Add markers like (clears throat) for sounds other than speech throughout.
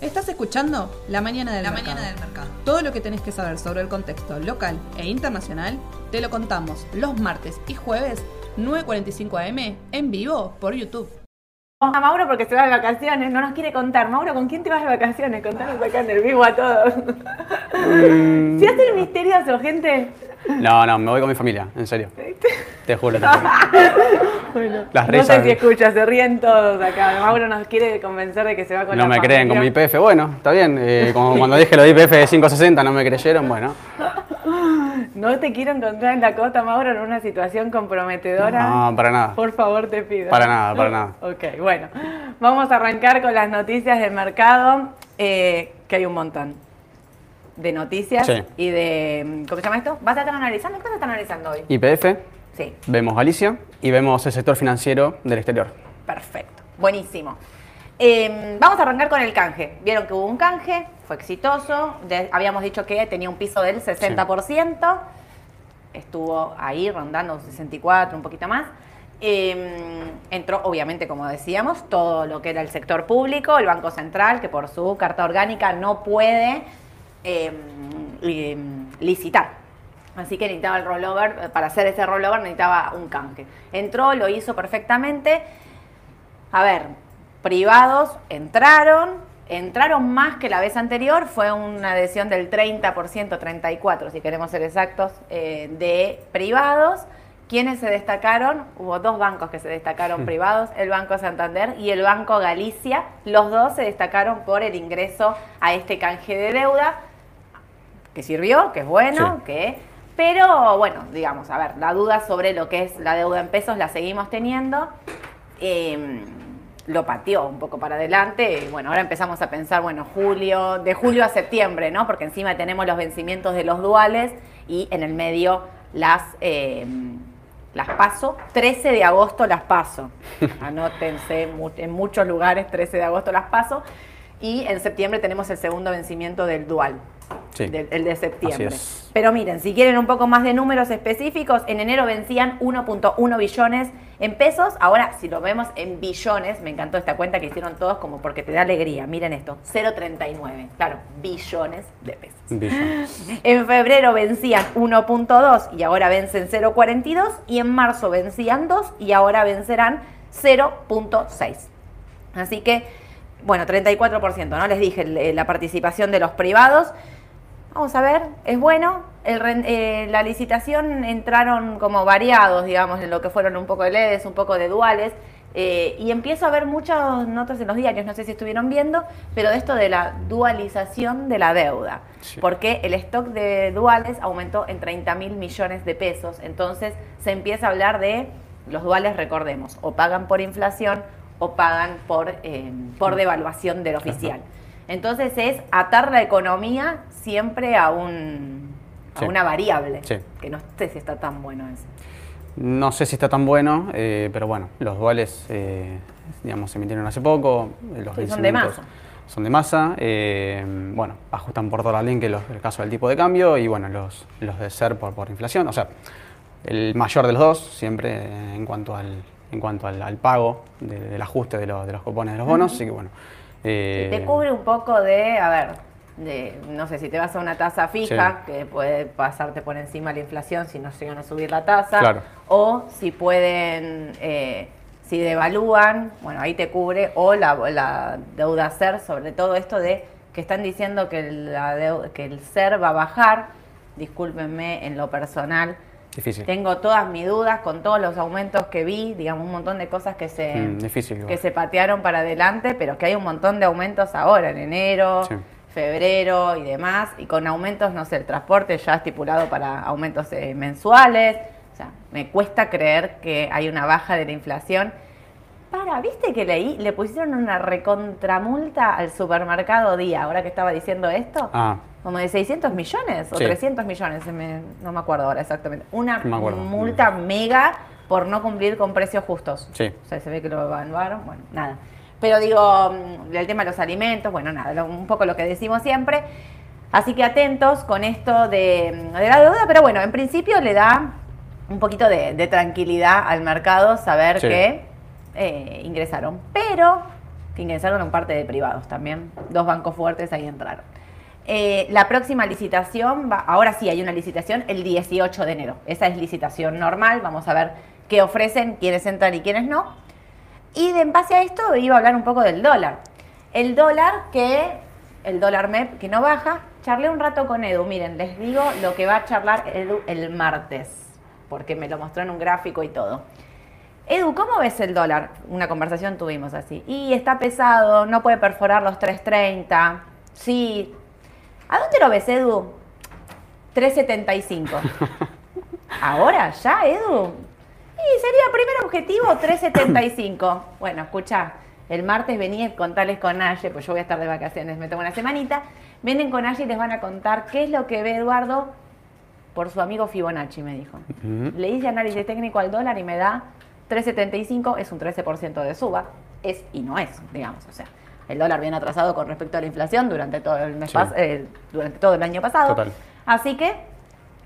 Estás escuchando La Mañana del, La mercado. Mañana del Mercado. Todo lo que tenés que saber sobre el contexto local e internacional te lo contamos los martes y jueves 9.45 am en vivo por YouTube. A Mauro porque se va de vacaciones, no nos quiere contar. Mauro, ¿con quién te vas de vacaciones? Contanos acá en el vivo a todos. (laughs) Si hace el misterioso, gente. No, no, me voy con mi familia, en serio. Te juro. te juro. (laughs) Bueno, Las no sé risas. si escuchas, se ríen todos acá. Mauro nos quiere convencer de que se va con No la me creen con mi. IPF. Bueno, está bien. eh, como (laughs) cuando dije lo de IPF de 560 no me creyeron, bueno. No te quiero encontrar en la cota, Mauro, en una situación comprometedora. No, para nada. Por favor, te pido. Para nada, para nada. (laughs) Ok, bueno. Vamos a arrancar con las noticias del mercado, eh, que hay un montón de noticias Sí. y de... ¿Cómo se llama esto? ¿Vas a estar analizando? ¿Qué vas a estar analizando hoy? IPF, Sí, vemos Galicia y vemos el sector financiero del exterior. perfecto. Buenísimo. Eh, vamos a arrancar con el canje. Vieron que hubo un canje, fue exitoso. Habíamos dicho que tenía un piso del 60%. Estuvo ahí rondando 64, un poquito más. Eh, entró, obviamente, como decíamos, todo lo que era el sector público, el Banco Central, que por su carta orgánica no puede eh, li- licitar. Así que necesitaba el rollover, para hacer ese rollover necesitaba un canje. Entró, lo hizo perfectamente. A ver, privados entraron, entraron más que la vez anterior, fue una adhesión del 30%, 34% si queremos ser exactos, eh, de privados. ¿Quiénes se destacaron? Hubo dos bancos que se destacaron privados, el Banco Santander y el Banco Galicia. Los dos se destacaron por el ingreso a este canje de deuda, que sirvió, que es bueno, Sí. que... Pero bueno, digamos, a ver, la duda sobre lo que es la deuda en pesos la seguimos teniendo. Eh, lo pateó un poco para adelante. y Bueno, ahora empezamos a pensar, bueno, julio, de julio a septiembre, ¿no? Porque encima tenemos los vencimientos de los duales y en el medio las, eh, las paso. 13 de agosto las paso. (laughs) Anótense, en muchos lugares 13 de agosto las paso. Y en septiembre tenemos el segundo vencimiento del dual. Sí. el de septiembre. Así es. Pero miren, si quieren un poco más de números específicos, en enero vencían 1.1 billones en pesos. Ahora, si lo vemos en billones, me encantó esta cuenta que hicieron todos como porque te da alegría. Miren esto, 0.39. Claro, billones de pesos. (laughs) En febrero vencían 1.2 y ahora vencen 0.42 y en marzo vencían 2 y ahora vencerán 0.6. Así que, bueno, 34%, ¿no? Les dije el- la participación de los privados. Vamos a ver, es bueno. El eh, la licitación entraron como variados, digamos, en lo que fueron un poco de LEDs, un poco de duales. eh, y empiezo a ver muchas notas en los diarios, no sé si estuvieron viendo, pero de esto de la dualización de la deuda. Sí. Porque el stock de duales aumentó en 30 mil millones de pesos. Entonces se empieza a hablar de los duales, recordemos, o pagan por inflación o pagan por, eh, por devaluación del oficial. Entonces es atar la economía siempre a, un, a Sí. una variable, Sí. que no sé si está tan bueno eso. No sé si está tan bueno, eh, pero bueno, los duales, eh, digamos, se emitieron hace poco. eh, Los Sí, son de masa. Son de masa. eh, bueno, ajustan por dólar link los, el caso del tipo de cambio y bueno, los, los de ser por, por inflación. O sea, el mayor de los dos, siempre en cuanto al, en cuanto al, al pago de- del ajuste de, los- de los cupones de los bonos. Así que bueno. Te cubre un poco de, a ver, de, no sé, si te vas a una tasa fija, que puede pasarte por encima la inflación si no llegan a subir la tasa, Claro. o si pueden, eh, si devalúan, bueno, ahí te cubre, o la, la deuda SER, sobre todo esto de que están diciendo que, la deu- que el SER va a bajar, discúlpenme en lo personal, Difícil. tengo todas mis dudas con todos los aumentos que vi, digamos, un montón de cosas que se, Mm, difícil que se patearon para adelante, pero que hay un montón de aumentos ahora, en enero, Sí. Febrero y demás, y con aumentos, no sé, el transporte ya estipulado para aumentos eh, mensuales. O sea, me cuesta creer que hay una baja de la inflación. Para, ¿viste que leí? Le pusieron una recontramulta al supermercado Día, ahora que estaba diciendo esto. Ah, Como de 600 millones o Sí. 300 millones, me- no me acuerdo ahora exactamente. Una No multa mega por no cumplir con precios justos. Sí. O sea, se ve que lo evaluaron, bueno, nada. Pero digo, mm, el tema de los alimentos, bueno, nada, un poco lo que decimos siempre. Así que atentos con esto de, de la deuda, pero bueno, en principio le da un poquito de, de tranquilidad al mercado saber Sí. que eh, ingresaron. Pero que ingresaron en parte de privados también. Dos bancos fuertes ahí entraron. Eh, la próxima licitación, va, ahora sí hay una licitación el 18 de enero. Esa es licitación normal, vamos a ver qué ofrecen, quiénes entran y quiénes no. Y de, en base a esto iba a hablar un poco del dólar. El dólar que, el dólar MEP que no baja, charlé un rato con Edu, miren, les digo lo que va a charlar Edu el martes, porque me lo mostró en un gráfico y todo. Edu, ¿cómo ves el dólar? Una conversación tuvimos así. Y está pesado, no puede perforar los 3.30. Sí. ¿A dónde lo ves, Edu? 3.75. (laughs) ¿Ahora? ¿Ya, Edu? Y sería primer objetivo 3.75. (clears throat) Bueno, escucha, el martes venía a contarles con Aye, pues yo voy a estar de vacaciones, me tomo una semanita. Vienen con Aye y les van a contar qué es lo que ve Eduardo por su amigo Fibonacci, me dijo. Le hice análisis técnico al dólar y me da 3.75 es un 13% de suba, es y no es, digamos, o sea, el dólar viene atrasado con respecto a la inflación durante todo el mes eh, durante todo el año pasado. Así que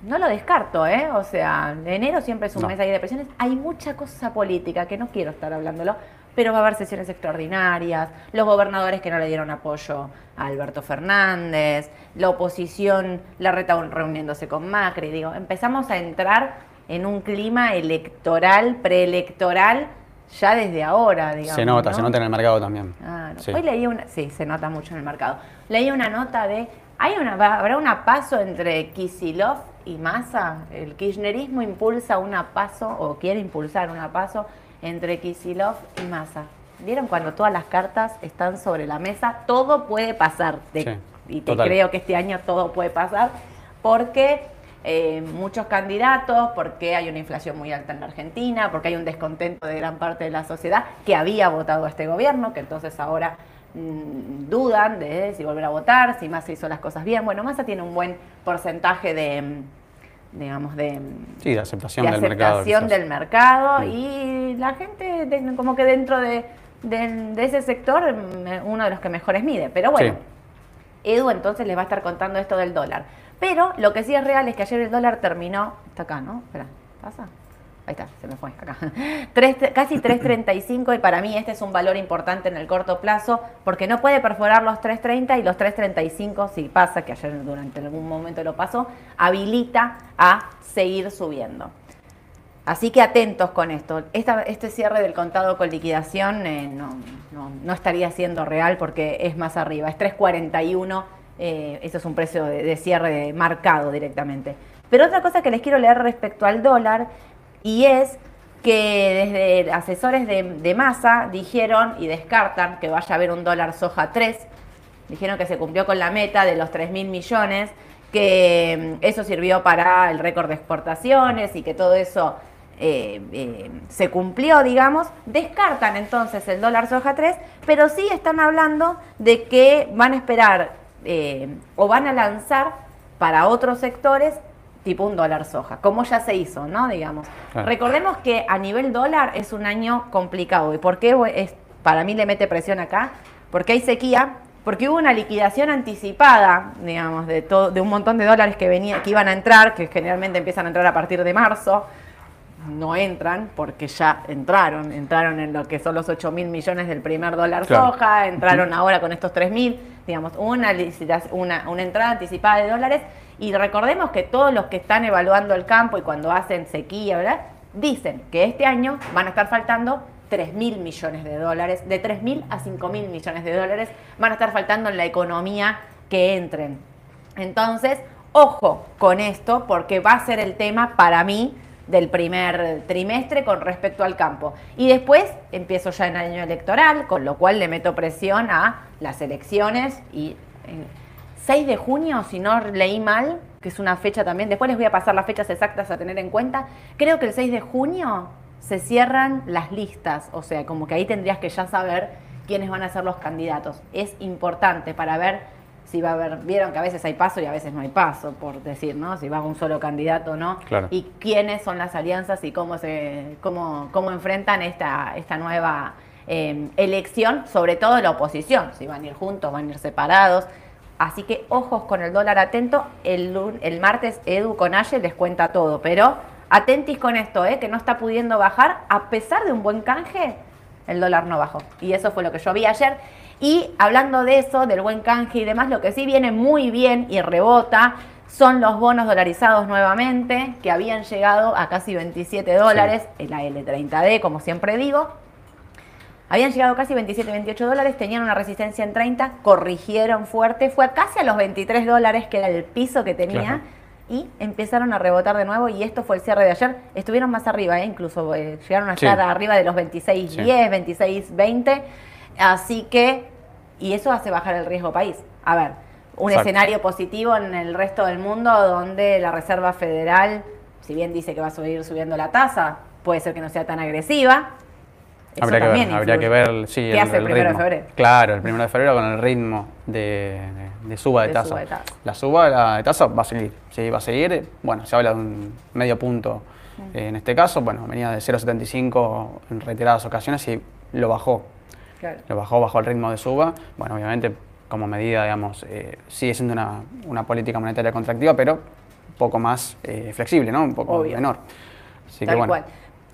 no lo descarto, ¿eh? O sea, enero siempre es un mes ahí de presiones. Hay mucha cosa política que no quiero estar hablándolo, pero va a haber sesiones extraordinarias, los gobernadores que no le dieron apoyo a Alberto Fernández, la oposición, la reta reuniéndose con Macri, digo, empezamos a entrar en un clima electoral, preelectoral, ya desde ahora, digamos. Se nota, se nota en el mercado también. Ah, Hoy leí una, sí, se nota mucho en el mercado. Leí una nota de, hay una, habrá una paso entre Kisilov y Massa. El kirchnerismo impulsa una paso o quiere impulsar una paso entre Kisilov y Massa. ¿Vieron cuando todas las cartas están sobre la mesa? Todo puede pasar. y te creo que este año todo puede pasar porque eh, muchos candidatos, porque hay una inflación muy alta en la Argentina, porque hay un descontento de gran parte de la sociedad que había votado a este gobierno, que entonces ahora dudan de si volver a votar, si Massa hizo las cosas bien. Bueno, Massa tiene un buen porcentaje de mm, digamos, de, mm, sí, de aceptación, del, mercado, del mercado. Y la gente, como que dentro de, ese sector, uno de los que mejores mide. Pero bueno, Edu entonces les va a estar contando esto del dólar. Pero lo que sí es real es que ayer el dólar terminó, está acá, ¿no? Espera, ¿pasa? Ahí está, se me fue acá. (laughs) casi 3.35 y para mí este es un valor importante en el corto plazo porque no puede perforar los 3.30 y los 3.35, si pasa, que ayer durante algún momento lo pasó, habilita a seguir subiendo. Así que atentos con esto. este cierre del contado con liquidación eh, no, no estaría siendo real porque es más arriba, es 3.41 eh, eso es un precio de, cierre marcado directamente. Pero otra cosa que les quiero leer respecto al dólar, y es que desde asesores de, masa dijeron y descartan que vaya a haber un dólar soja 3, dijeron que se cumplió con la meta de los 3 mil millones, que mm, eso sirvió para el récord de exportaciones y que todo eso eh, eh, se cumplió, digamos, descartan entonces el dólar soja 3, pero sí están hablando de que van a esperar eh, o van a lanzar para otros sectores tipo un dólar soja, como ya se hizo, ¿no? Digamos. Recordemos que a nivel dólar es un año complicado. ¿Y por qué es, para mí le mete presión acá? Porque hay sequía, porque hubo una liquidación anticipada, digamos, de, todo, de un montón de dólares que, venía, que iban a entrar, que generalmente empiezan a entrar a partir de marzo no entran porque ya entraron, entraron en lo que son los 8 mil millones del primer dólar soja, entraron ahora con estos 3 mil, digamos, una, una, una entrada anticipada de dólares y recordemos que todos los que están evaluando el campo y cuando hacen sequía, ¿verdad? dicen que este año van a estar faltando 3 mil millones de dólares, de 3 mil a 5 mil millones de dólares van a estar faltando en la economía que entren. Entonces, ojo con esto porque va a ser el tema para mí del primer trimestre con respecto al campo. Y después empiezo ya en año electoral, con lo cual le meto presión a las elecciones y 6 de junio, si no leí mal, que es una fecha también, después les voy a pasar las fechas exactas a tener en cuenta, creo que el 6 de junio se cierran las listas, o sea, como que ahí tendrías que ya saber quiénes van a ser los candidatos. Es importante para ver si va a haber, vieron que a veces hay paso y a veces no hay paso, por decir, ¿no? Si va un solo candidato o no. Y quiénes son las alianzas y cómo se, cómo, cómo enfrentan esta, esta nueva em, elección, sobre todo la oposición, si van a ir juntos, van a ir separados. Así que ojos con el dólar atento. El, el martes Edu con Aye les cuenta todo, pero atentis con esto, ¿eh? que no está pudiendo bajar a pesar de un buen canje el dólar no bajó. Y eso fue lo que yo vi ayer. Y hablando de eso, del buen canje y demás, lo que sí viene muy bien y rebota son los bonos dolarizados nuevamente, que habían llegado a casi 27 dólares, en la L30D, como siempre digo. Habían llegado casi 27, 28 dólares, tenían una resistencia en 30, corrigieron fuerte, fue casi a los 23 dólares, que era el piso que tenía, y empezaron a rebotar de nuevo, y esto fue el cierre de ayer. Estuvieron más arriba, ¿eh? incluso eh, llegaron a estar arriba de los 26, 10, 26, 20, así que, y eso hace bajar el riesgo país. A ver, un escenario positivo en el resto del mundo donde la Reserva Federal, si bien dice que va a seguir subiendo la tasa, puede ser que no sea tan agresiva, habría que ver, habría que ver, sí, ¿Qué hace el, primero de febrero? Claro, el primero de febrero con el ritmo de, suba de, tasa. La suba de tasa va a seguir, sí, va a seguir. Bueno, se habla de un medio punto mm. en este caso. Bueno, venía de 0,75 en reiteradas ocasiones y lo bajó. Lo bajó, bajó el ritmo de suba. Bueno, obviamente como medida, digamos, eh, sigue siendo una, política monetaria contractiva, pero un poco más eh, flexible, ¿no? Un poco menor. Así que, bueno.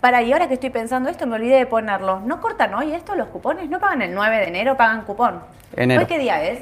Para, y ahora que estoy pensando esto, me olvidé de ponerlo. ¿No cortan hoy esto los cupones? ¿No pagan el 9 de enero? ¿Pagan cupón? Enero. ¿Hoy qué día es?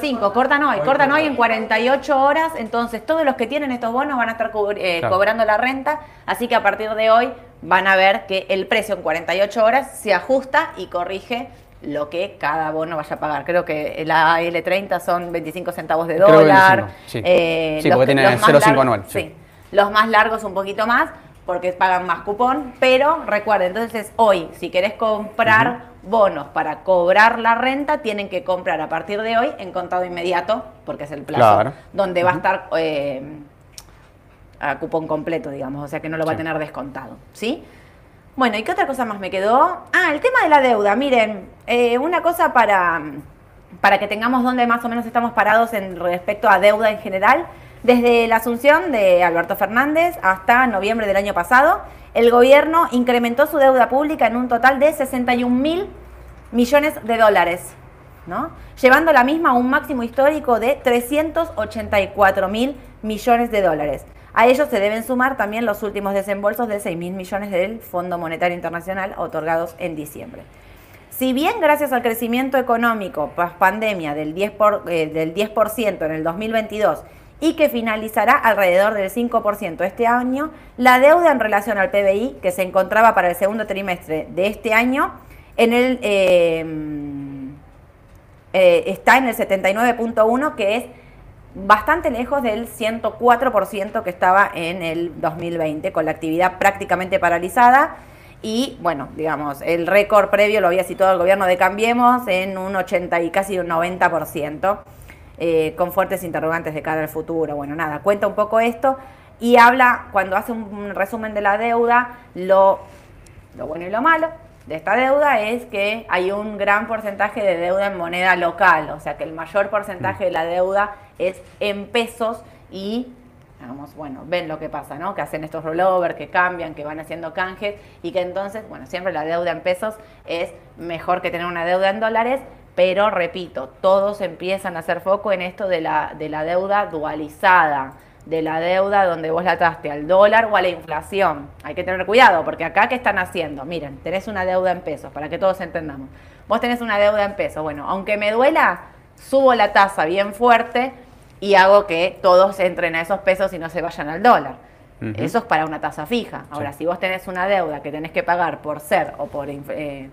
5. cortan hoy. cortan hoy en 48 horas. Entonces, todos los que tienen estos bonos van a estar eh, cobrando la renta. Así que a partir de hoy van a ver que el precio en 48 horas se ajusta y corrige lo que cada bono vaya a pagar. Creo que la L30 son 25 centavos de dólar. sí. Eh, porque tiene 0,5 anual. Sí. Los más largos un poquito más, porque pagan más cupón, pero recuerden, entonces hoy, si querés comprar bonos para cobrar la renta, tienen que comprar a partir de hoy en contado inmediato, porque es el plazo donde va a estar eh, a cupón completo, digamos, o sea que no lo va a tener descontado, ¿sí? Bueno, ¿y qué otra cosa más me quedó? Ah, el tema de la deuda. Miren, eh, una cosa para, para que tengamos dónde más o menos estamos parados en respecto a deuda en general. Desde la asunción de Alberto Fernández hasta noviembre del año pasado, el gobierno incrementó su deuda pública en un total de 61 mil millones de dólares, ¿no? llevando la misma a un máximo histórico de 384 mil millones de dólares. A ellos se deben sumar también los últimos desembolsos de 6 mil millones del Fondo Monetario Internacional otorgados en diciembre. Si bien gracias al crecimiento económico post pandemia del 10%, eh, del 10 en el 2022 y que finalizará alrededor del 5% este año, la deuda en relación al PBI, que se encontraba para el segundo trimestre de este año, en el, eh, eh, está en el 79.1, que es bastante lejos del 104% que estaba en el 2020, con la actividad prácticamente paralizada. Y bueno, digamos, el récord previo lo había situado el gobierno de Cambiemos en un 80 y casi un 90%, eh, con fuertes interrogantes de cara al futuro. Bueno, nada, cuenta un poco esto y habla, cuando hace un resumen de la deuda, lo, lo bueno y lo malo de esta deuda es que hay un gran porcentaje de deuda en moneda local, o sea que el mayor porcentaje de la deuda es en pesos y digamos, bueno, ven lo que pasa, ¿no? Que hacen estos rollovers, que cambian, que van haciendo canjes y que entonces, bueno, siempre la deuda en pesos es mejor que tener una deuda en dólares, pero repito, todos empiezan a hacer foco en esto de la, de la deuda dualizada de la deuda donde vos la ataste al dólar o a la inflación. Hay que tener cuidado porque acá ¿qué están haciendo? Miren, tenés una deuda en pesos, para que todos entendamos. Vos tenés una deuda en pesos. Bueno, aunque me duela, subo la tasa bien fuerte y hago que todos entren a esos pesos y no se vayan al dólar. Eso es para una tasa fija. Ahora, si vos tenés una deuda que tenés que pagar por ser o por, eh,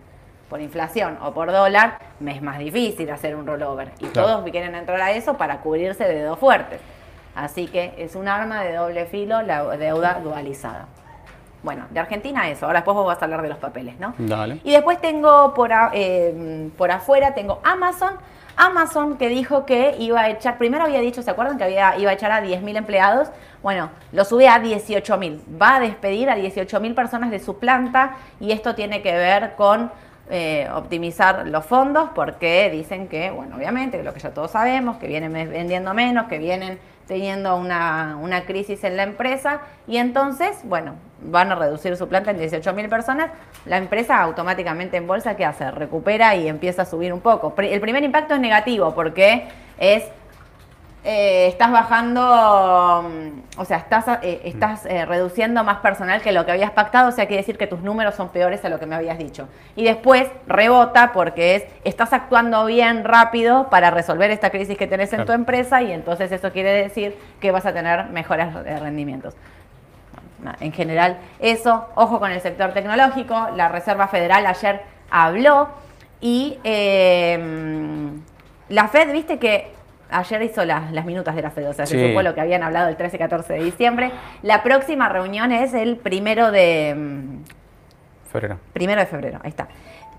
por inflación o por dólar, me es más difícil hacer un rollover. Y todos quieren entrar a eso para cubrirse de dos fuertes. Así que es un arma de doble filo la deuda dualizada. Bueno, de Argentina eso. Ahora después vos vas a hablar de los papeles, ¿no? Dale. Y después tengo por, eh, por afuera, tengo Amazon. Amazon que dijo que iba a echar, primero había dicho, ¿se acuerdan que había, iba a echar a 10.000 empleados? Bueno, lo sube a 18.000. Va a despedir a 18.000 personas de su planta y esto tiene que ver con eh, optimizar los fondos porque dicen que, bueno, obviamente, lo que ya todos sabemos, que vienen vendiendo menos, que vienen teniendo una, una, crisis en la empresa y entonces, bueno, van a reducir su planta en 18 mil personas, la empresa automáticamente en bolsa, ¿qué hace? Recupera y empieza a subir un poco. El primer impacto es negativo porque es eh, estás bajando, mm, o sea, estás, eh, estás eh, reduciendo más personal que lo que habías pactado, o sea, quiere decir que tus números son peores a lo que me habías dicho. Y después rebota porque es, estás actuando bien rápido para resolver esta crisis que tenés en tu empresa y entonces eso quiere decir que vas a tener mejores rendimientos. En general, eso, ojo con el sector tecnológico, la Reserva Federal ayer habló y la Fed, viste que ayer hizo las, las minutas de la FED, o sea, se supo lo que habían hablado el 13 y 14 de diciembre. La próxima reunión es el primero de... Mm, febrero. Primero de febrero, ahí está.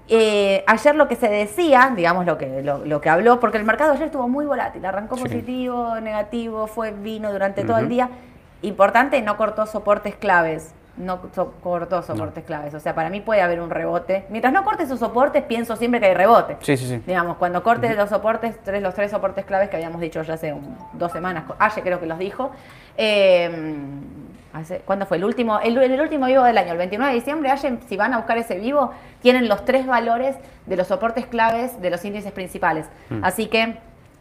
Eh, ayer lo que se decía, digamos lo que, lo, que habló, porque el mercado ayer estuvo muy volátil, arrancó positivo, negativo, fue vino durante todo el día. Importante, no cortó soportes claves no cortó soportes claves. O sea, para mí puede haber un rebote. Mientras no corte esos soportes, pienso siempre que hay rebote. Sí, sí, sí. Digamos, cuando corte los soportes, tres, los tres soportes claves que habíamos dicho ya hace dos semanas, ayer creo que los dijo. Eh, ¿Cuándo fue? El último, el, último vivo del año, el 29 de diciembre. Ayer, si van a buscar ese vivo, tienen los tres valores de los soportes claves de los índices principales. Mm. Así que,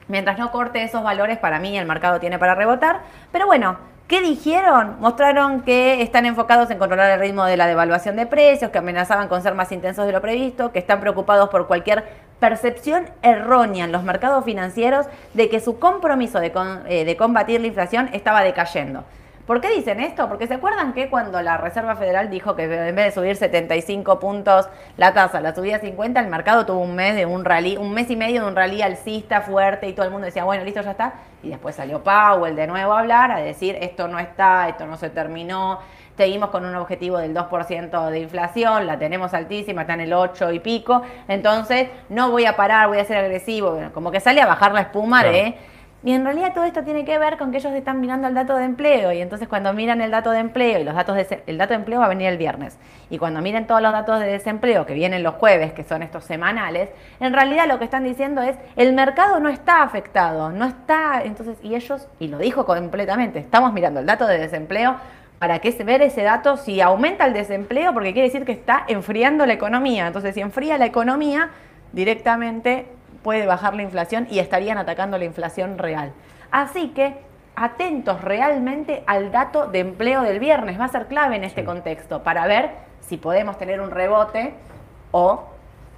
mientras no corte esos valores, para mí el mercado tiene para rebotar. Pero bueno, ¿Qué dijeron? Mostraron que están enfocados en controlar el ritmo de la devaluación de precios, que amenazaban con ser más intensos de lo previsto, que están preocupados por cualquier percepción errónea en los mercados financieros de que su compromiso de, eh, de combatir la inflación estaba decayendo. ¿Por qué dicen esto? Porque se acuerdan que cuando la Reserva Federal dijo que en vez de subir 75 puntos la tasa, la subía 50, el mercado tuvo un mes de un rally, un mes y medio de un rally alcista fuerte y todo el mundo decía, bueno, listo, ya está. Y después salió Powell de nuevo a hablar, a decir, esto no está, esto no se terminó, seguimos con un objetivo del 2% de inflación, la tenemos altísima, está en el 8 y pico, entonces no voy a parar, voy a ser agresivo, como que sale a bajar la espuma ¿eh? Y en realidad todo esto tiene que ver con que ellos están mirando el dato de empleo y entonces cuando miran el dato de empleo y los datos de el dato de empleo va a venir el viernes. Y cuando miren todos los datos de desempleo que vienen los jueves, que son estos semanales, en realidad lo que están diciendo es el mercado no está afectado, no está, entonces y ellos y lo dijo completamente, estamos mirando el dato de desempleo para que ver ese dato si aumenta el desempleo porque quiere decir que está enfriando la economía, entonces si enfría la economía directamente puede bajar la inflación y estarían atacando la inflación real. Así que atentos realmente al dato de empleo del viernes, va a ser clave en este contexto para ver si podemos tener un rebote o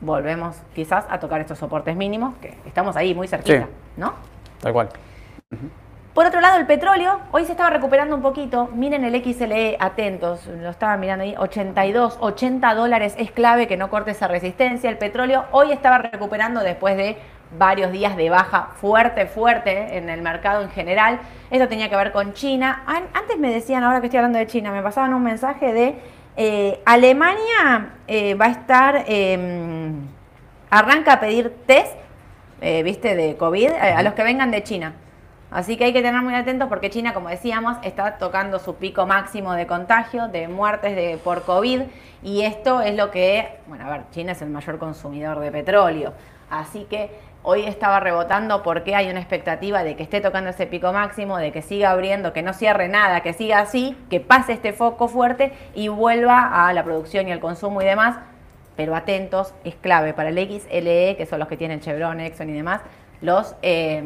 volvemos quizás a tocar estos soportes mínimos, que estamos ahí muy cerquita, ¿no? Tal cual. Por otro lado, el petróleo hoy se estaba recuperando un poquito. Miren el XLE, atentos, lo estaban mirando ahí, 82, 80 dólares es clave que no corte esa resistencia. El petróleo hoy estaba recuperando después de varios días de baja fuerte, fuerte en el mercado en general. Esto tenía que ver con China. Antes me decían, ahora que estoy hablando de China, me pasaban un mensaje de eh, Alemania eh, va a estar, em, arranca a pedir test, eh, viste, de COVID a los que vengan de China. Así que hay que tener muy atentos porque China, como decíamos, está tocando su pico máximo de contagio, de muertes de, por COVID. Y esto es lo que, bueno, a ver, China es el mayor consumidor de petróleo. Así que hoy estaba rebotando porque hay una expectativa de que esté tocando ese pico máximo, de que siga abriendo, que no cierre nada, que siga así, que pase este foco fuerte y vuelva a la producción y al consumo y demás. Pero atentos, es clave para el XLE, que son los que tienen Chevron, Exxon y demás, los... Eh,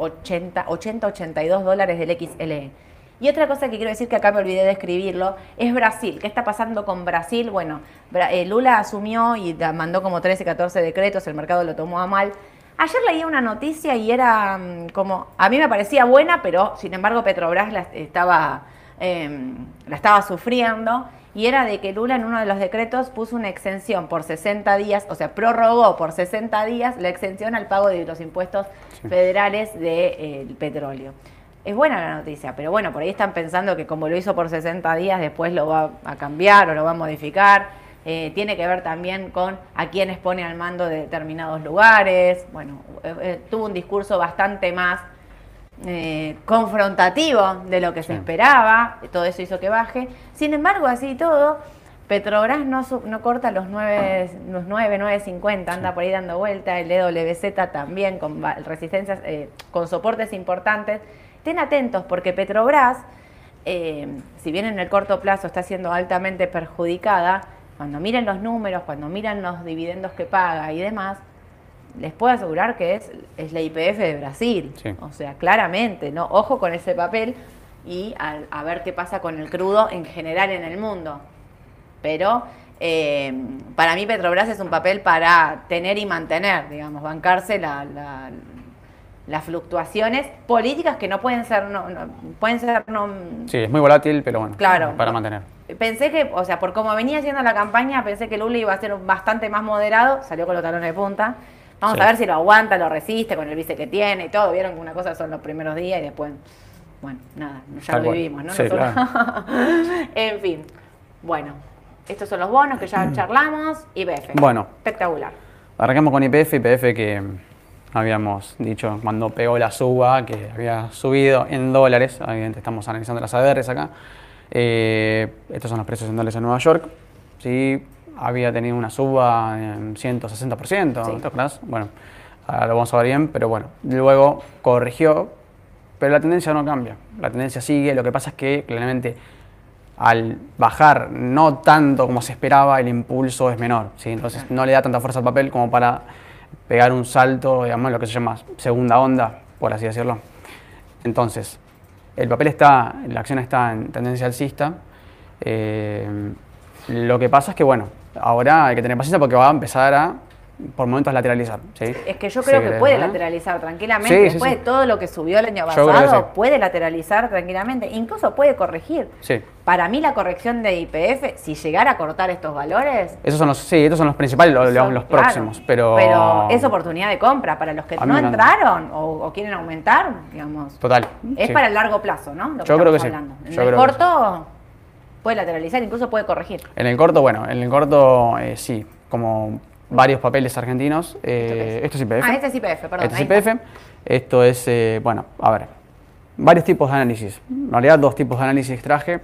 80, 80, 82 dólares del XLE. Y otra cosa que quiero decir que acá me olvidé de escribirlo es Brasil. ¿Qué está pasando con Brasil? Bueno, eh, Lula asumió y mandó como 13, 14 decretos, el mercado lo tomó a mal. Ayer leí una noticia y era mm, como, a mí me parecía buena, pero sin embargo Petrobras estaba, em, la estaba sufriendo y era de que Lula en uno de los decretos puso una exención por 60 días, o sea, prorrogó por 60 días la exención al pago de los impuestos federales del de, eh, petróleo. Es buena la noticia, pero bueno, por ahí están pensando que como lo hizo por 60 días, después lo va a cambiar o lo va a modificar. Eh, tiene que ver también con a quiénes pone al mando de determinados lugares. Bueno, eh, tuvo un discurso bastante más eh, confrontativo de lo que se esperaba, todo eso hizo que baje. Sin embargo, así todo, Petrobras no, no corta los 9, los 9, 9.50, anda por ahí dando vuelta, el EWZ también con resistencias, eh, con soportes importantes. Estén atentos porque Petrobras, eh, si bien en el corto plazo está siendo altamente perjudicada, cuando miren los números, cuando miran los dividendos que paga y demás, les puedo asegurar que es, es la IPF de Brasil. Sí. O sea, claramente, ¿no? Ojo con ese papel y a, a ver qué pasa con el crudo en general en el mundo. Pero eh, para mí Petrobras es un papel para tener y mantener, digamos, bancarse la- la- las fluctuaciones políticas que no pueden ser, no, no- pueden ser no, Sí, es muy volátil, pero bueno, Claro. para mantener. Pensé que, o sea, por como venía haciendo la campaña, pensé que Lula iba a ser bastante más moderado, salió con los talones de punta. Vamos Sí. a ver si lo aguanta, lo resiste con el vice que tiene y todo. Vieron que una cosa son los primeros días y después, bueno, nada, ya Tal lo vivimos, ¿no? Sí, Nosotros- (laughs) en fin, bueno, estos son los bonos que ya (clears throat) charlamos y BF. Bueno. Espectacular. Arrancamos con IPF, IPF que habíamos dicho cuando pegó la suba, que había subido en dólares, obviamente estamos analizando las ADRs acá. Eh, estos son los precios en dólares en Nueva York. Sí, había tenido una suba en 160%, Sí. Bueno, ahora lo vamos a ver bien, pero bueno, luego corrigió, pero la tendencia no cambia. La tendencia sigue, lo que pasa es que claramente al bajar no tanto como se esperaba, el impulso es menor. ¿sí? Entonces no le da tanta fuerza al papel como para pegar un salto, digamos, lo que se llama segunda onda, por así decirlo. Entonces, el papel está, la acción está en tendencia alcista. eh, lo que pasa es que, bueno, ahora hay que tener paciencia porque va a empezar a, por momentos, lateralizar. ¿sí? Es que yo creo que puede lateralizar tranquilamente. Sí, Después de todo lo que subió el año que pasado, puede lateralizar tranquilamente. Incluso puede corregir. Sí. Para mí la corrección de IPF, si llegara a cortar estos valores, Esos son los, sí, estos son los principales, los, son- los claro, próximos. Pero, pero es oportunidad de compra para los que no entraron o, o quieren aumentar, digamos. Total. Es para el largo plazo, ¿no? Lo Yo creo que estamos sí. hablando. En Yo el que corto puede lateralizar, incluso puede corregir. En el corto, bueno, en el corto eh, sí, como varios papeles argentinos. eh, esto es IPF. Ah, este es IPF, perdón. Esto es IPF. Esto es, eh, bueno, a ver, varios tipos de análisis. En realidad, dos tipos de análisis traje.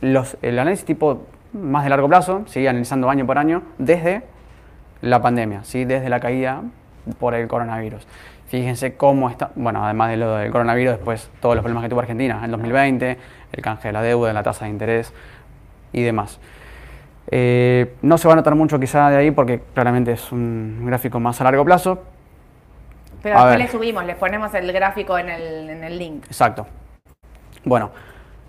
Los, el análisis tipo más de largo plazo, sigue analizando año por año, desde la pandemia, ¿sí? desde la caída por el coronavirus. Fíjense cómo está, bueno, además de lo del coronavirus, después todos los problemas que tuvo Argentina en el 2020, el canje de la deuda, la tasa de interés y demás. Eh, no se va a notar mucho quizá de ahí porque claramente es un gráfico más a largo plazo. Pero A después ver. le subimos, les ponemos el gráfico en el, en el link. Exacto. Bueno,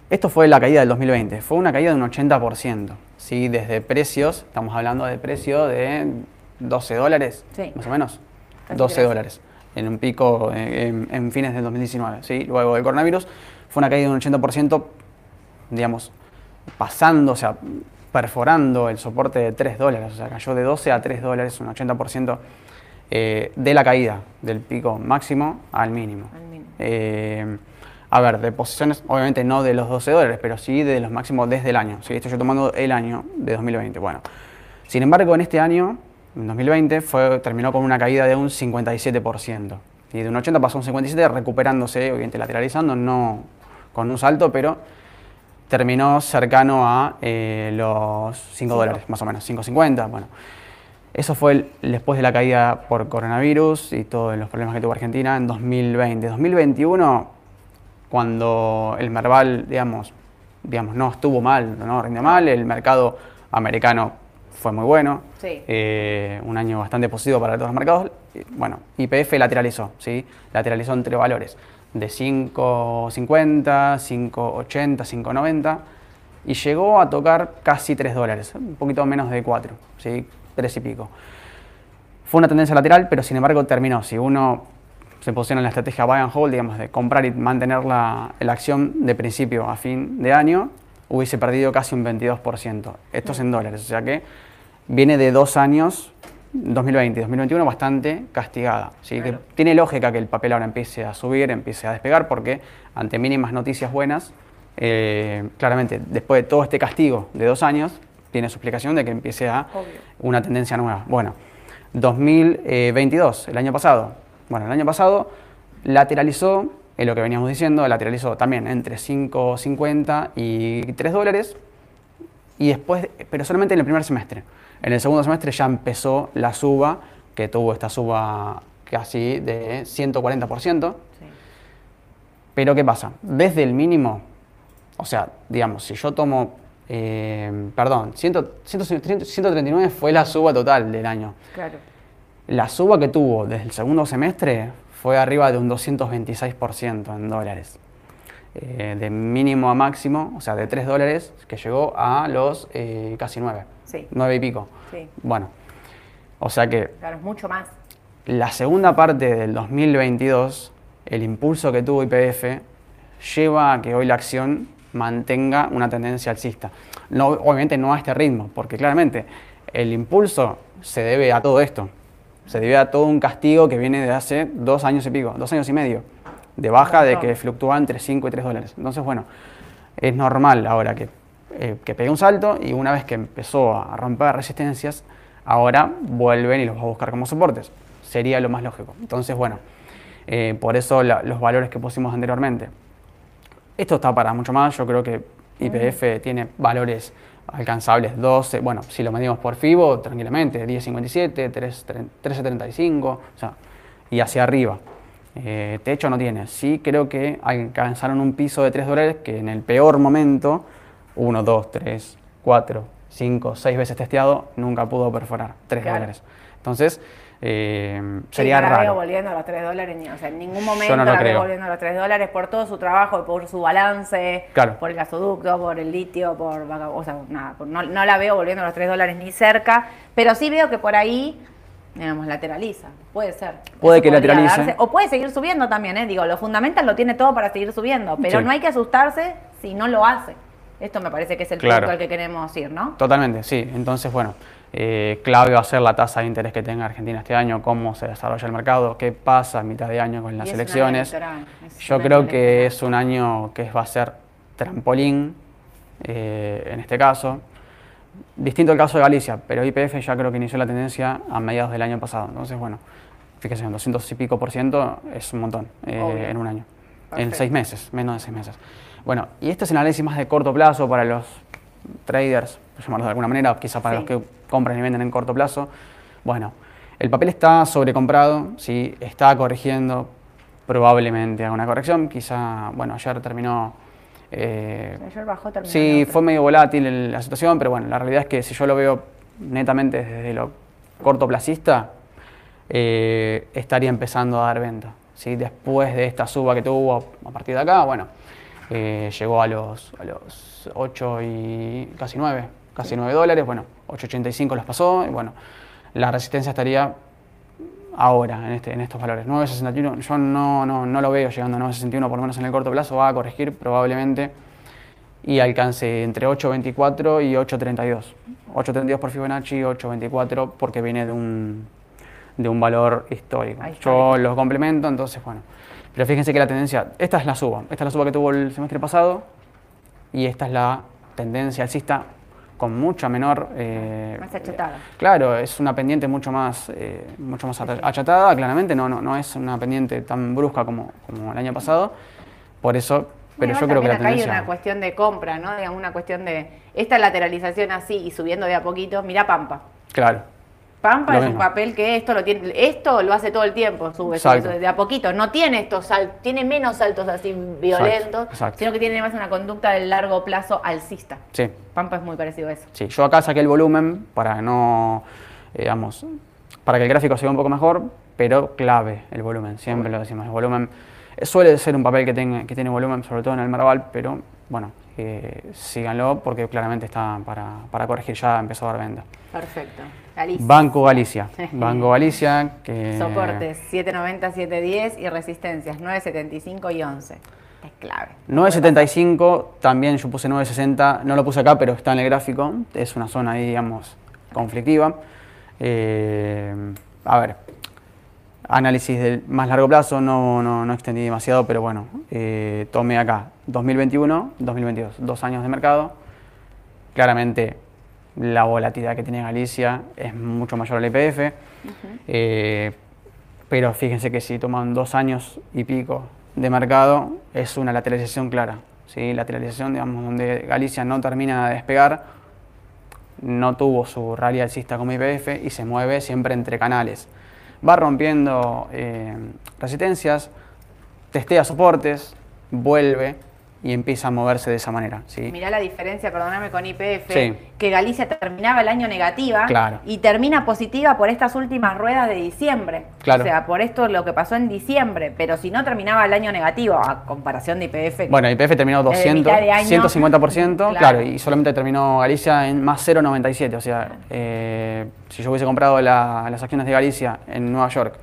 esto fue la caída del 2020. Fue una caída de un 80%. ¿sí? Desde precios, estamos hablando de precio de 12 dólares, Sí. más o menos. Casi 12 tres. dólares. En un pico en, en fines del 2019. ¿sí? Luego del coronavirus, fue una caída de un 80%, digamos, pasando, o sea, perforando el soporte de 3 dólares. O sea, cayó de 12 a 3 dólares, un 80% eh, de la caída, del pico máximo al mínimo. Al mínimo. Eh, a ver, de posiciones, obviamente no de los 12 dólares, pero sí de los máximos desde el año. ¿sí? Estoy yo tomando el año de 2020. Bueno, sin embargo, en este año, en 2020, fue, terminó con una caída de un 57%. Y de un 80 pasó a un 57, recuperándose, obviamente lateralizando, no con un salto, pero terminó cercano a eh, los 5 Cinco. dólares, más o menos, 5.50. Bueno, eso fue el- después de la caída por coronavirus y todos los problemas que tuvo Argentina en 2020. 2021, cuando el Merval, digamos, digamos no estuvo mal, no rindió mal, el mercado americano fue muy bueno, Sí. eh, un año bastante positivo para todos los mercados. Bueno, IPF lateralizó, ¿sí? lateralizó entre valores de 5.50, 5.80, 5.90 y llegó a tocar casi 3 dólares, un poquito menos de 4, ¿sí? 3 y pico. Fue una tendencia lateral, pero sin embargo terminó. Si uno se posiciona en la estrategia buy and hold, digamos, de comprar y mantener la, la acción de principio a fin de año, hubiese perdido casi un 22%. Esto es en dólares, o sea que viene de dos años, 2020 y 2021, bastante castigada. ¿sí? Claro. Que tiene lógica que el papel ahora empiece a subir, empiece a despegar, porque ante mínimas noticias buenas, eh, claramente después de todo este castigo de dos años, tiene su explicación de que empiece a Obvio. una tendencia nueva. Bueno, 2022, el año pasado. Bueno, el año pasado lateralizó, es lo que veníamos diciendo, lateralizó también entre 5.50 y 3 dólares, y después, pero solamente en el primer semestre. En el segundo semestre ya empezó la suba, que tuvo esta suba casi de 140%. Sí. Pero ¿qué pasa? Desde el mínimo, o sea, digamos, si yo tomo, eh, perdón, 100 100 139 fue la suba total del año. Claro. La suba que tuvo desde el segundo semestre fue arriba de un 226% en dólares. Eh, de mínimo a máximo, o sea, de 3 dólares, que llegó a los eh, casi 9. Sí. 9 y pico. Sí. Bueno, o sea que Claro, es mucho más. la segunda parte del 2022, el impulso que tuvo IPF lleva a que hoy la acción mantenga una tendencia alcista. No, obviamente no a este ritmo, porque claramente el impulso se debe a todo esto. Se debe a todo un castigo que viene de hace dos años y pico, dos años y medio, de baja de que fluctúa entre 5 y 3 dólares. Entonces, bueno, es normal ahora que, eh, que pegue un salto y una vez que empezó a romper resistencias, ahora vuelven y los va a buscar como soportes. Sería lo más lógico. Entonces, bueno, eh, por eso la- los valores que pusimos anteriormente. Esto está para mucho más. Yo creo que IPF tiene valores alcanzables 12, bueno, si lo medimos por FIBO, tranquilamente, 10.57, 3, 13.35, o sea, y hacia arriba. Eh, techo no tiene. Sí creo que alcanzaron un piso de 3 dólares que en el peor momento, 1, 2, 3, 4, 5, 6 veces testeado, nunca pudo perforar 3 Claro. dólares. Entonces, eh, Sí, sería no la veo raro. volviendo a los 3 dólares, ni- o sea, en ningún momento no lo la veo creo. volviendo a los 3 dólares por todo su trabajo, por su balance, Claro. por el gasoducto, por el litio, por, o sea, nada, por- no, no la veo volviendo a los 3 dólares ni cerca, pero sí veo que por ahí, digamos, lateraliza, puede ser. Puede Eso que lateralice. darse, o puede seguir subiendo también, ¿eh? digo, lo fundamental lo tiene todo para seguir subiendo, pero Sí. no hay que asustarse si no lo hace. Esto me parece que es el Claro. punto al que queremos ir, ¿no? Totalmente, sí. Entonces, bueno, eh, clave va a ser la tasa de interés que tenga Argentina este año, cómo se desarrolla el mercado, qué pasa a mitad de año con las elecciones. Yo creo que es un año que va a ser trampolín, eh, en este caso. Distinto al caso de Galicia, pero IPF ya creo que inició la tendencia a mediados del año pasado. Entonces, bueno, fíjese, en 200 y pico por ciento es un montón eh, en un año. En seis meses, menos de seis meses. Bueno, y este es el análisis más de corto plazo para los traders, por llamarlos de alguna manera, quizá para Sí. los que compran y venden en corto plazo. Bueno, el papel está sobrecomprado, ¿sí? está corrigiendo, probablemente haga una corrección, quizá, bueno, ayer terminó... eh, Ayer bajó, terminó Sí, fue medio volátil el- la situación, pero bueno, la realidad es que si yo lo veo netamente desde lo cortoplacista, eh, estaría empezando a dar venta. ¿Sí? Después de esta suba que tuvo a partir de acá, bueno, eh, llegó a los, a los 8 y casi 9, casi 9 dólares, bueno, 8.85 los pasó, y bueno, la resistencia estaría ahora en, este, en estos valores. 9.61, yo no, no, no lo veo llegando a 9.61, por lo menos en el corto plazo, va a corregir probablemente y alcance entre 8.24 y 8.32. 8.32 por Fibonacci, 8.24 porque viene de un, de un valor histórico. Yo los complemento, entonces bueno. Pero fíjense que la tendencia, esta es la suba, esta es la suba que tuvo el semestre pasado y esta es la tendencia alcista con mucha menor... eh, Más achatada. Claro, es una pendiente mucho más, eh, mucho más ata- achatada, claramente, no, no, no es una pendiente tan brusca como, como el año pasado. Por eso, pero Además, yo creo que la acá tendencia... hay una cuestión de compra, ¿no? Digamos, una cuestión de esta lateralización así y subiendo de a poquito. Mira Pampa. Claro, Pampa Lo es un papel que esto lo tiene, esto lo hace todo el tiempo, sube, sube, Exacto. sube, de a poquito. No tiene estos sal- tiene menos saltos así violentos, exacto. sino que tiene más una conducta de largo plazo alcista. sí, Pampa es muy parecido a eso. sí. Yo acá saqué el volumen para no, eh, digamos, para que el gráfico se vea un poco mejor, pero clave el volumen, siempre lo decimos. El volumen suele ser un papel que, tenga, que tiene volumen, sobre todo en el Marval, pero bueno, eh, síganlo porque claramente está para, para corregir, ya empezó a dar venta. Perfecto. Galicia. Banco Galicia. (laughs) Banco Galicia, que... Soportes 790, 710 y resistencias 975 y 11. Es clave. 9.75, también yo puse 9.60, no lo puse acá, pero está en el gráfico, es una zona ahí, digamos, conflictiva. Eh, a ver, análisis del más largo plazo, no, no, no extendí demasiado, pero bueno, eh, tomé acá 2021, 2022, dos años de mercado. Claramente la volatilidad que tiene Galicia es mucho mayor al IPF, eh, pero fíjense que si toman dos años y pico de mercado, es una lateralización clara. ¿sí? Lateralización, digamos, donde Galicia no termina de despegar, no tuvo su rally alcista como IPF y se mueve siempre entre canales. Va rompiendo eh, resistencias, testea soportes, vuelve y empieza a moverse de esa manera. ¿sí? Mirá la diferencia, perdóname, con IPF, Sí. que Galicia terminaba el año negativa Claro. y termina positiva por estas últimas ruedas de diciembre. Claro. O sea, por esto lo que pasó en diciembre, pero si no terminaba el año negativo, a comparación de IPF. Bueno, IPF terminó Desde 200, mitad de año. 150%, Claro. claro. y solamente terminó Galicia en más 0,97. O sea, eh, si yo hubiese comprado la- las acciones de Galicia en Nueva York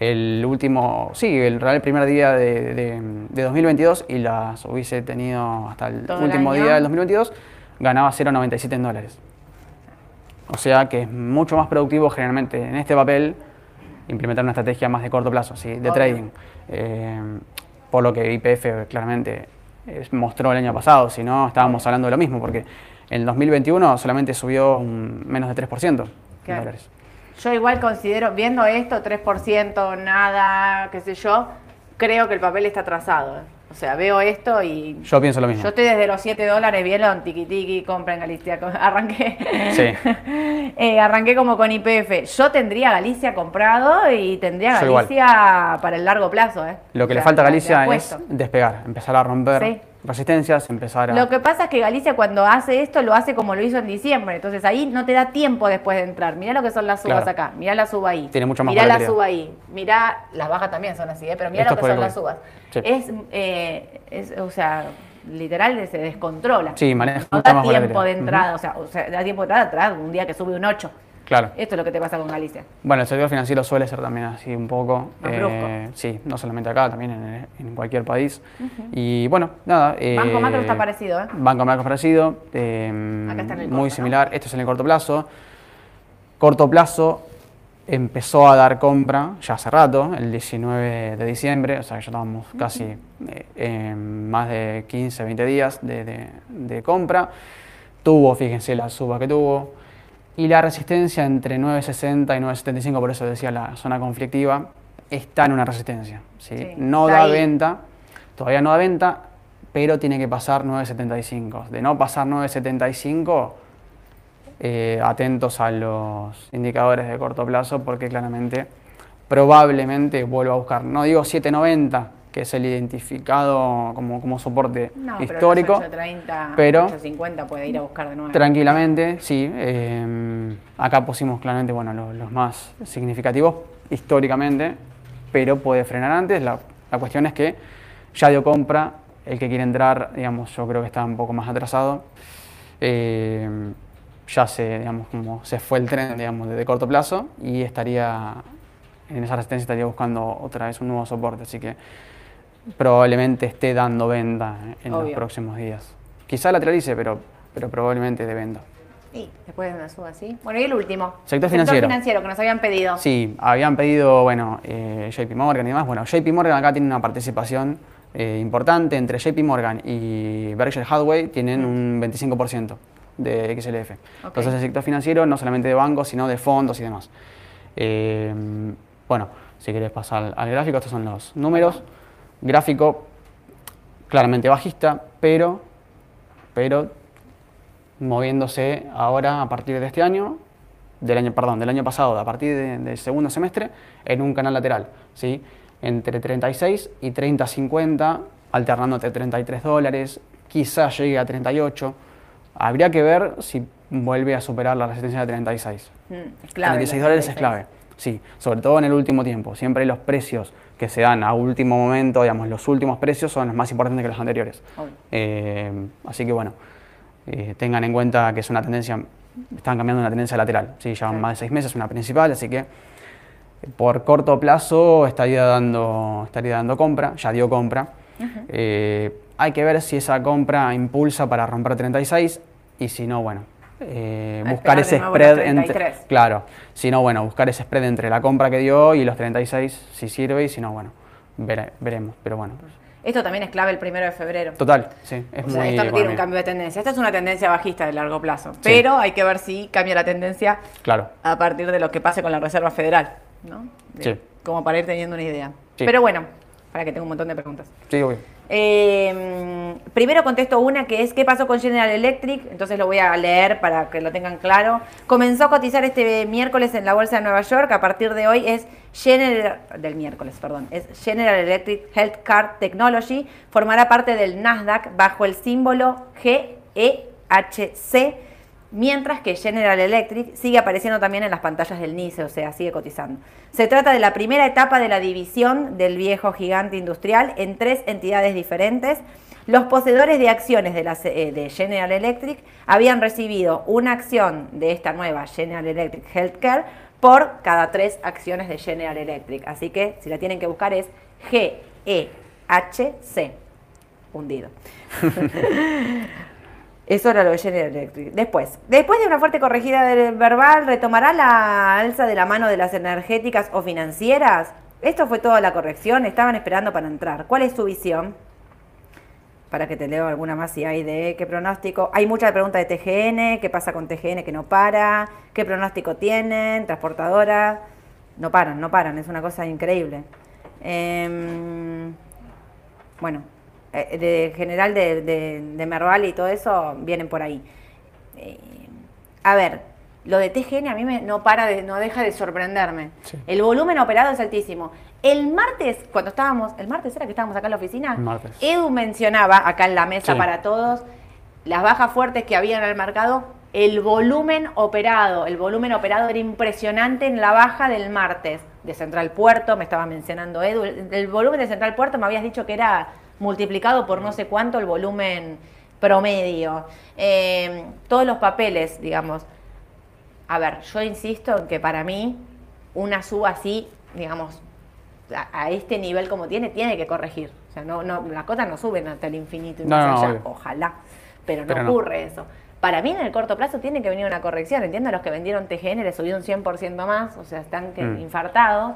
el último, sí, el, real primer día de, de- de 2022 y las hubiese tenido hasta el el último día del 2022, ganaba 0,97 en dólares. O sea que es mucho más productivo generalmente en este papel implementar una estrategia más de corto plazo, ¿sí? de trading. Eh, por lo que IPF claramente mostró el año pasado, si no estábamos hablando de lo mismo, porque en el 2021 solamente subió un menos de 3% en Claro. dólares. Yo igual considero, viendo esto, 3%, nada, qué sé yo, creo que el papel está atrasado. O sea, veo esto y Yo pienso lo mismo. Yo estoy desde los 7 dólares, vieron, tiki tiki, compra en Galicia. (laughs) Arranqué. Sí. (laughs) Eh, arranqué como con IPF. Yo tendría Galicia comprado y tendría Yo igual. Galicia para el largo plazo. ¿eh? Lo que O le falta a Galicia es despegar, empezar a romper Sí. Resistencias, empezar a... Lo que pasa es que Galicia cuando hace esto lo hace como lo hizo en diciembre, entonces ahí no te da tiempo después de entrar. Mirá lo que son las subas Claro. acá, mirá la suba ahí. Tiene mucho más Mirá la suba ahí, mirá, las bajas también son así, ¿eh? pero mirá Esto lo que son las. Sí. Es, eh, es, o sea, literal se descontrola. Sí, maneja No da tiempo de entrada, o, sea, o sea, da tiempo de entrada atrás, un día que sube un 8. Claro. Esto es lo que te pasa con Galicia. Bueno, el sector financiero suele ser también así un poco. Eh, sí, no solamente acá, también en, en cualquier país. Y bueno, nada. Banco eh, Macro está parecido, ¿eh? Banco Macro parecido. eh, Acá está en el muy corto, ¿no? similar. Esto es en el corto plazo. Corto plazo empezó a dar compra ya hace rato, el 19 de diciembre, o sea que ya estábamos casi eh, en más de 15, 20 días de, de- de compra. Tuvo, fíjense, la suba que tuvo. Y la resistencia entre 9.60 y 9.75, por eso decía la zona conflictiva, está en una resistencia. ¿sí? Sí, no da ahí. venta, todavía no da venta, pero tiene que pasar 9.75. De no pasar 9.75, eh, atentos a los indicadores de corto plazo, porque claramente, probablemente vuelva a buscar, no digo 7.90, que es el identificado como, como soporte No, histórico. pero los 8.30, pero- 8.50 puede ir a buscar de nuevo. Tranquilamente, sí. eh, acá pusimos claramente bueno, los, los más significativos históricamente, pero puede frenar antes. La, la cuestión es que ya dio compra, el que quiere entrar, digamos, yo creo que está un poco más atrasado. Eh, ya se, digamos, como se fue el tren, digamos, de, de corto plazo y estaría en esa resistencia estaría buscando otra vez un nuevo soporte, así que probablemente esté dando venta en los próximos días. Quizá lateralice, pero, pero probablemente de venta. Sí, después de una suba así. Bueno, y el último. Sector financiero. financiero que nos habían pedido. Sí, habían pedido, bueno, eh, JP Morgan y demás. Bueno, JP Morgan acá tiene una participación eh, importante entre JP Morgan y Berkshire Hathaway, tienen un 25% de XLF. Entonces el sector financiero, no solamente de bancos, sino de fondos y demás. Eh, bueno, si querés pasar al, al gráfico, estos son los números. Gráfico claramente bajista, pero, pero moviéndose ahora a partir de este año, del año, perdón, del año pasado, a partir de- del segundo semestre, en un canal lateral, ¿sí? Entre 36 y 30.50, alternando entre 33 dólares, quizás llegue a 38. Habría que ver si vuelve a superar la resistencia de 36. Mm, es clave. 36 los dólares es 36. clave, sí, sobre todo en el último tiempo. Siempre los precios que se dan a último momento, digamos, los últimos precios son los más importantes que los anteriores. Eh, así que bueno, eh, tengan en cuenta que es una tendencia, están cambiando una tendencia lateral. Sí, llevan más de seis meses, una principal, así que por corto plazo estaría dando, estaría dando compra, ya dio compra. Eh, hay que ver si esa compra impulsa para romper 36 y si no, bueno, eh, buscar ese spread entre. 33. Claro, si no, bueno, buscar ese spread entre la compra que dio y los 36 si sirve y si no, bueno, vere- veremos. Pero bueno, Esto también es clave el primero de febrero. total, sí, es O sea, muy. esto no tiene un cambio de tendencia. Esta es una tendencia bajista de largo plazo. Pero hay que ver si cambia la tendencia Claro. a partir de lo que pase con la Reserva Federal. ¿no? De- Sí. Como para ir teniendo una idea. Sí. Pero bueno, para que tenga un montón de preguntas. Sí, obvio. Eh, primero contesto una que es ¿qué pasó con General Electric? Entonces lo voy a leer para que lo tengan claro. Comenzó a cotizar este miércoles en la bolsa de Nueva York. A partir de hoy es General del miércoles, perdón, es General Electric Healthcare Technology. Formará parte del Nasdaq bajo el símbolo GEHC mientras que General Electric sigue apareciendo también en las pantallas del NICE, o sea, sigue cotizando. Se trata de la primera etapa de la división del viejo gigante industrial en tres entidades diferentes. Los poseedores de acciones de, eh, de General Electric habían recibido una acción de esta nueva General Electric Healthcare por cada tres acciones de General Electric. Así que si la tienen que buscar es GEHC, hundido. (laughs) Eso era lo de General Electric. Después, después de una fuerte corregida del verbal, ¿retomará la alza de la mano de las energéticas o financieras? Esto fue toda la corrección, estaban esperando para entrar. ¿Cuál es su visión? Para que te leo alguna más si hay de qué pronóstico. Hay mucha pregunta de TGN, qué pasa con TGN que no para, qué pronóstico tienen, transportadora. No paran, no paran, es una cosa increíble. Em, bueno, eh, de general de, de, Merval y todo eso vienen por ahí. Eh, a ver, lo de TGN a mí me, no para de, no deja de sorprenderme. El volumen operado es altísimo. El martes, cuando estábamos, el martes era que estábamos acá en la oficina, Edu mencionaba acá en la mesa para todos las bajas fuertes que había en el mercado, el volumen operado, el volumen operado era impresionante en la baja del martes de Central Puerto, me estaba mencionando Edu, el volumen de Central Puerto me habías dicho que era multiplicado por no sé cuánto el volumen promedio. Eh, todos los papeles, digamos. A ver, yo insisto en que para mí una suba así, digamos, a, este nivel como tiene, tiene que corregir. O sea, no, no, las cosas no suben hasta el infinito y más allá, ojalá, pero no ocurre eso. Para mí en el corto plazo tiene que venir una corrección. Entiendo, los que vendieron TGN les subió un 100% más, o sea, están mm. infartados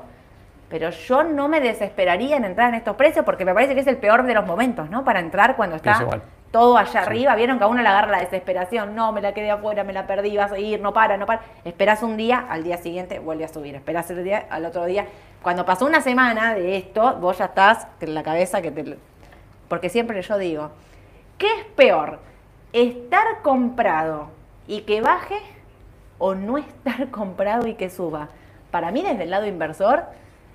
pero yo no me desesperaría en entrar en estos precios porque me parece que es el peor de los momentos, ¿no? Para entrar cuando está todo allá arriba. Vieron que a uno le agarra la desesperación. No, me la quedé afuera, me la perdí, vas a ir, no para, no para. Esperás un día, al día siguiente vuelve a subir. Esperás el día, al otro día. Cuando pasó una semana de esto, vos ya estás en la cabeza que te. Porque siempre yo digo, ¿qué es peor? ¿Estar comprado y que baje o no estar (laughs) comprado y que suba? Para mí, desde el lado inversor,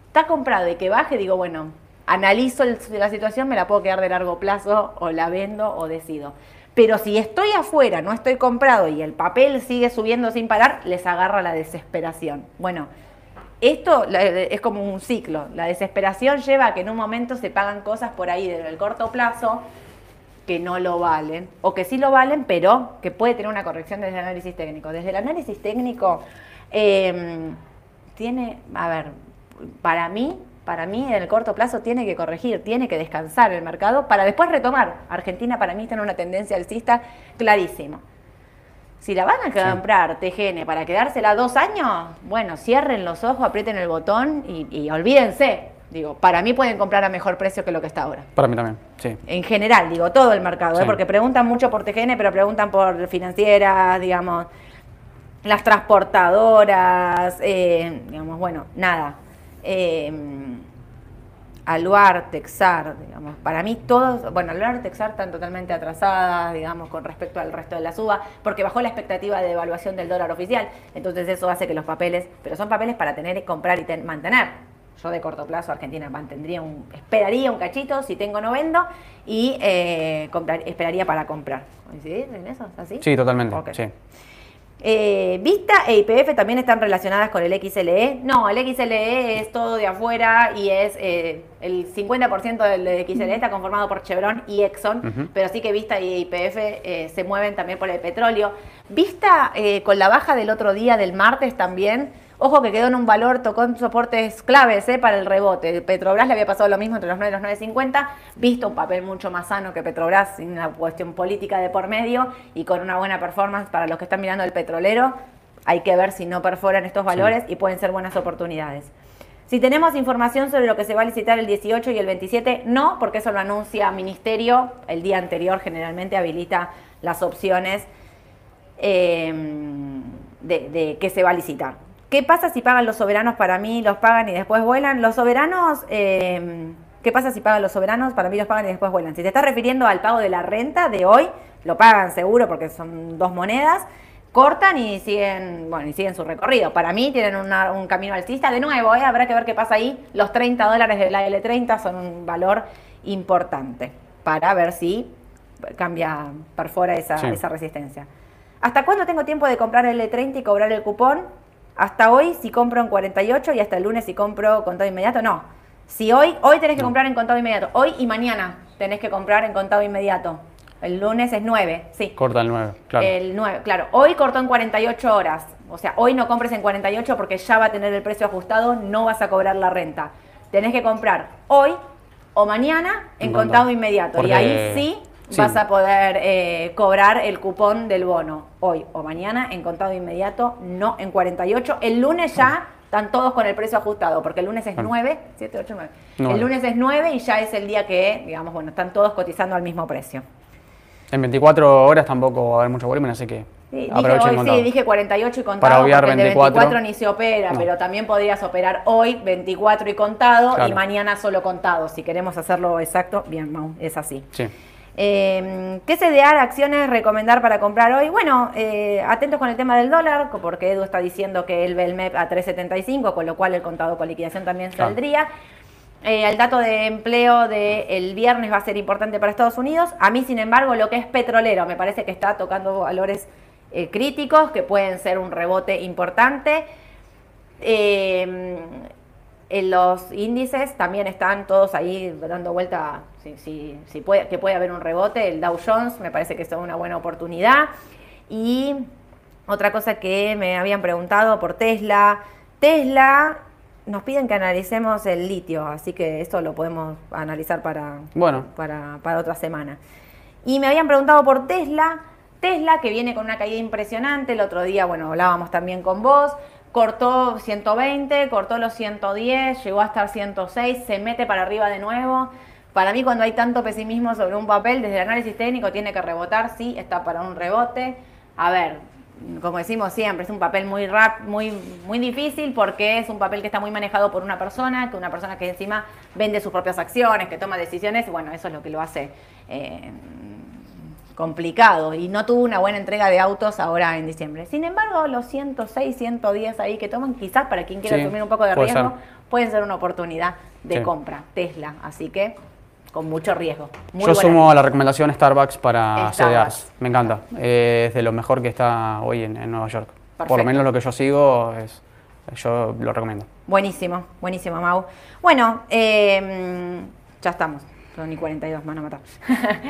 está comprado y que baje, digo, bueno, analizo la situación, me la puedo quedar de largo plazo o la vendo o decido. Pero si estoy afuera, no estoy comprado y el papel sigue subiendo sin parar, les agarra la desesperación. Bueno, esto es como un ciclo. La desesperación lleva a que en un momento se pagan cosas por ahí desde el corto plazo que no lo valen, o que sí lo valen, pero que puede tener una corrección desde el análisis técnico. Desde el análisis técnico em, tiene, a ver, para mí, para mí en el corto plazo tiene que corregir, tiene que descansar el mercado para después retomar. Argentina para mí tiene una tendencia alcista clarísima. Si la van a comprar TGN para quedársela dos años, bueno, cierren los ojos, aprieten el botón y, olvídense. Digo, para mí pueden comprar a mejor precio que lo que está ahora. Para mí también, sí. En general, digo, todo el mercado, ¿eh? porque preguntan mucho por TGN, pero preguntan por financieras, digamos, las transportadoras, eh, digamos, bueno, nada eh, Aluar, Texar, digamos, para mí todos, bueno, Aluar, Texar están totalmente atrasadas, digamos, con respecto al resto de la suba, porque bajó la expectativa de devaluación del dólar oficial, entonces eso hace que los papeles, pero son papeles para tener, comprar y mantener. Yo de corto plazo Argentina mantendría un, esperaría un cachito, si tengo no vendo, y eh, comprar, esperaría para comprar. ¿Coincidís en eso? ¿Así? Sí, totalmente. Sí. Eh, Vista e IPF también están relacionadas con el XLE. No, el XLE es todo de afuera y es eh, el 50% del XLE está conformado por Chevron y Exxon, pero sí que Vista y IPF eh, se mueven también por el petróleo. Vista con la baja del otro día, del martes también, Ojo que quedó en un valor, tocó en soportes claves eh, para el rebote. Petrobras le había pasado lo mismo entre los 9 y los 9.50, visto un papel mucho más sano que Petrobras, sin una cuestión política de por medio y con una buena performance para los que están mirando el petrolero. Hay que ver si no perforan estos valores y pueden ser buenas oportunidades. Si tenemos información sobre lo que se va a licitar el 18 y el 27, no, porque eso lo anuncia Ministerio. El día anterior generalmente habilita las opciones eh, de, de qué se va a licitar. ¿Qué pasa si pagan los soberanos para mí, los pagan y después vuelan? Los soberanos, eh, ¿Qué pasa si pagan los soberanos? Para mí los pagan y después vuelan. Si te estás refiriendo al pago de la renta de hoy, lo pagan seguro porque son dos monedas. Cortan y siguen, bueno, y siguen su recorrido. Para mí tienen una- un camino alcista. De nuevo, ¿eh? habrá que ver qué pasa ahí. Los 30 dólares de la L30 son un valor importante para ver si cambia, perfora esa, Sí. esa resistencia. ¿Hasta cuándo tengo tiempo de comprar el L30 y cobrar el cupón? Hasta hoy si compro en 48 y hasta el lunes si compro contado inmediato, no. Si hoy, hoy tenés que No. comprar en contado inmediato. Hoy y mañana tenés que comprar en contado inmediato. El lunes es 9, sí. Corta el 9, claro. El 9, claro. Hoy cortó en 48 horas. O sea, hoy no compres en 48 porque ya va a tener el precio ajustado, no vas a cobrar la renta. Tenés que comprar hoy o mañana en contado inmediato. Y ahí sí, sí. vas a poder eh, cobrar el cupón del bono. Hoy o mañana en contado inmediato, no en 48. El lunes ya están todos con el precio ajustado, porque el lunes es Claro. 9, 7, 8, 9. Nueve. El lunes es 9 y ya es el día que, digamos, bueno, están todos cotizando al mismo precio. En 24 horas tampoco va a haber mucho volumen, así que Sí, dije, hoy, sí, dije 48 y contado Para obviar porque el de 24. 24 ni se opera, No. pero también podrías operar hoy 24 y contado y mañana solo contado. Si queremos hacerlo exacto, bien, Mau, es así. Sí. Eh, ¿Qué CDR acciones recomendar para comprar hoy? Bueno, eh, atentos con el tema del dólar, porque Edu está diciendo que él ve el MEP a 3.75, con lo cual el contado con liquidación también Claro. saldría. Eh, el dato de empleo del viernes va a ser importante para Estados Unidos. A mí, sin embargo, lo que es petrolero me parece que está tocando valores eh, críticos que pueden ser un rebote importante. Eh, en los índices también están todos ahí dando vuelta, si, si- si puede, que puede haber un rebote. El Dow Jones me parece que es una buena oportunidad. Y otra cosa que me habían preguntado por Tesla. Tesla, nos piden que analicemos el litio, así que esto lo podemos analizar para, Bueno. para, para otra semana. Y me habían preguntado por Tesla. Tesla, que viene con una caída impresionante. El otro día, bueno, hablábamos también con vos. Cortó 120, cortó los 110, llegó a estar 106, se mete para arriba de nuevo. Para mí, cuando hay tanto pesimismo sobre un papel, desde el análisis técnico tiene que rebotar, sí, está para un rebote. A ver, como decimos siempre, es un papel muy rap, muy, muy difícil porque es un papel que está muy manejado por una persona, que una persona que encima vende sus propias acciones, que toma decisiones, bueno, eso es lo que lo hace eh, complicado y no tuvo una buena entrega de autos ahora en diciembre. Sin embargo, los 106, 110 ahí que toman, quizás para quien quiera Sí, asumir un poco de puede riesgo, ser. pueden ser una oportunidad de Sí. compra. Tesla, así que con mucho riesgo. Muy Yo sumo a la recomendación Starbucks para Starbucks. CDRs. Me encanta. Eh, es de lo mejor que está hoy en, en Nueva York. Por lo menos lo que yo sigo, es, yo lo recomiendo. Buenísimo, buenísimo, Mau. Bueno, eh, ya estamos. Son ni 42, me van a. (laughs)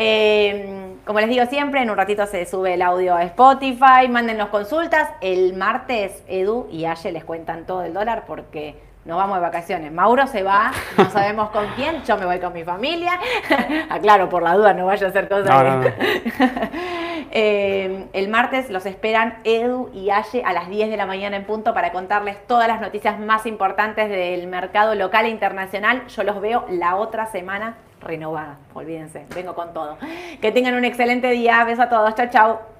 Eh, como les digo siempre, en un ratito se sube el audio a Spotify. Mándenos consultas. El martes, Edu y Aye les cuentan todo el dólar porque nos vamos de vacaciones. Mauro se va, no (laughs) sabemos con quién. Yo me voy con mi familia. (laughs) Aclaro, por la duda, no vaya a hacer cosas. No, que- no, no. (laughs) Eh, el martes los esperan Edu y Aye a las 10 de la mañana en punto para contarles todas las noticias más importantes del mercado local e internacional. Yo los veo la otra semana renovada. Olvídense, vengo con todo. Que tengan un excelente día. Besos a todos. Chao, chao.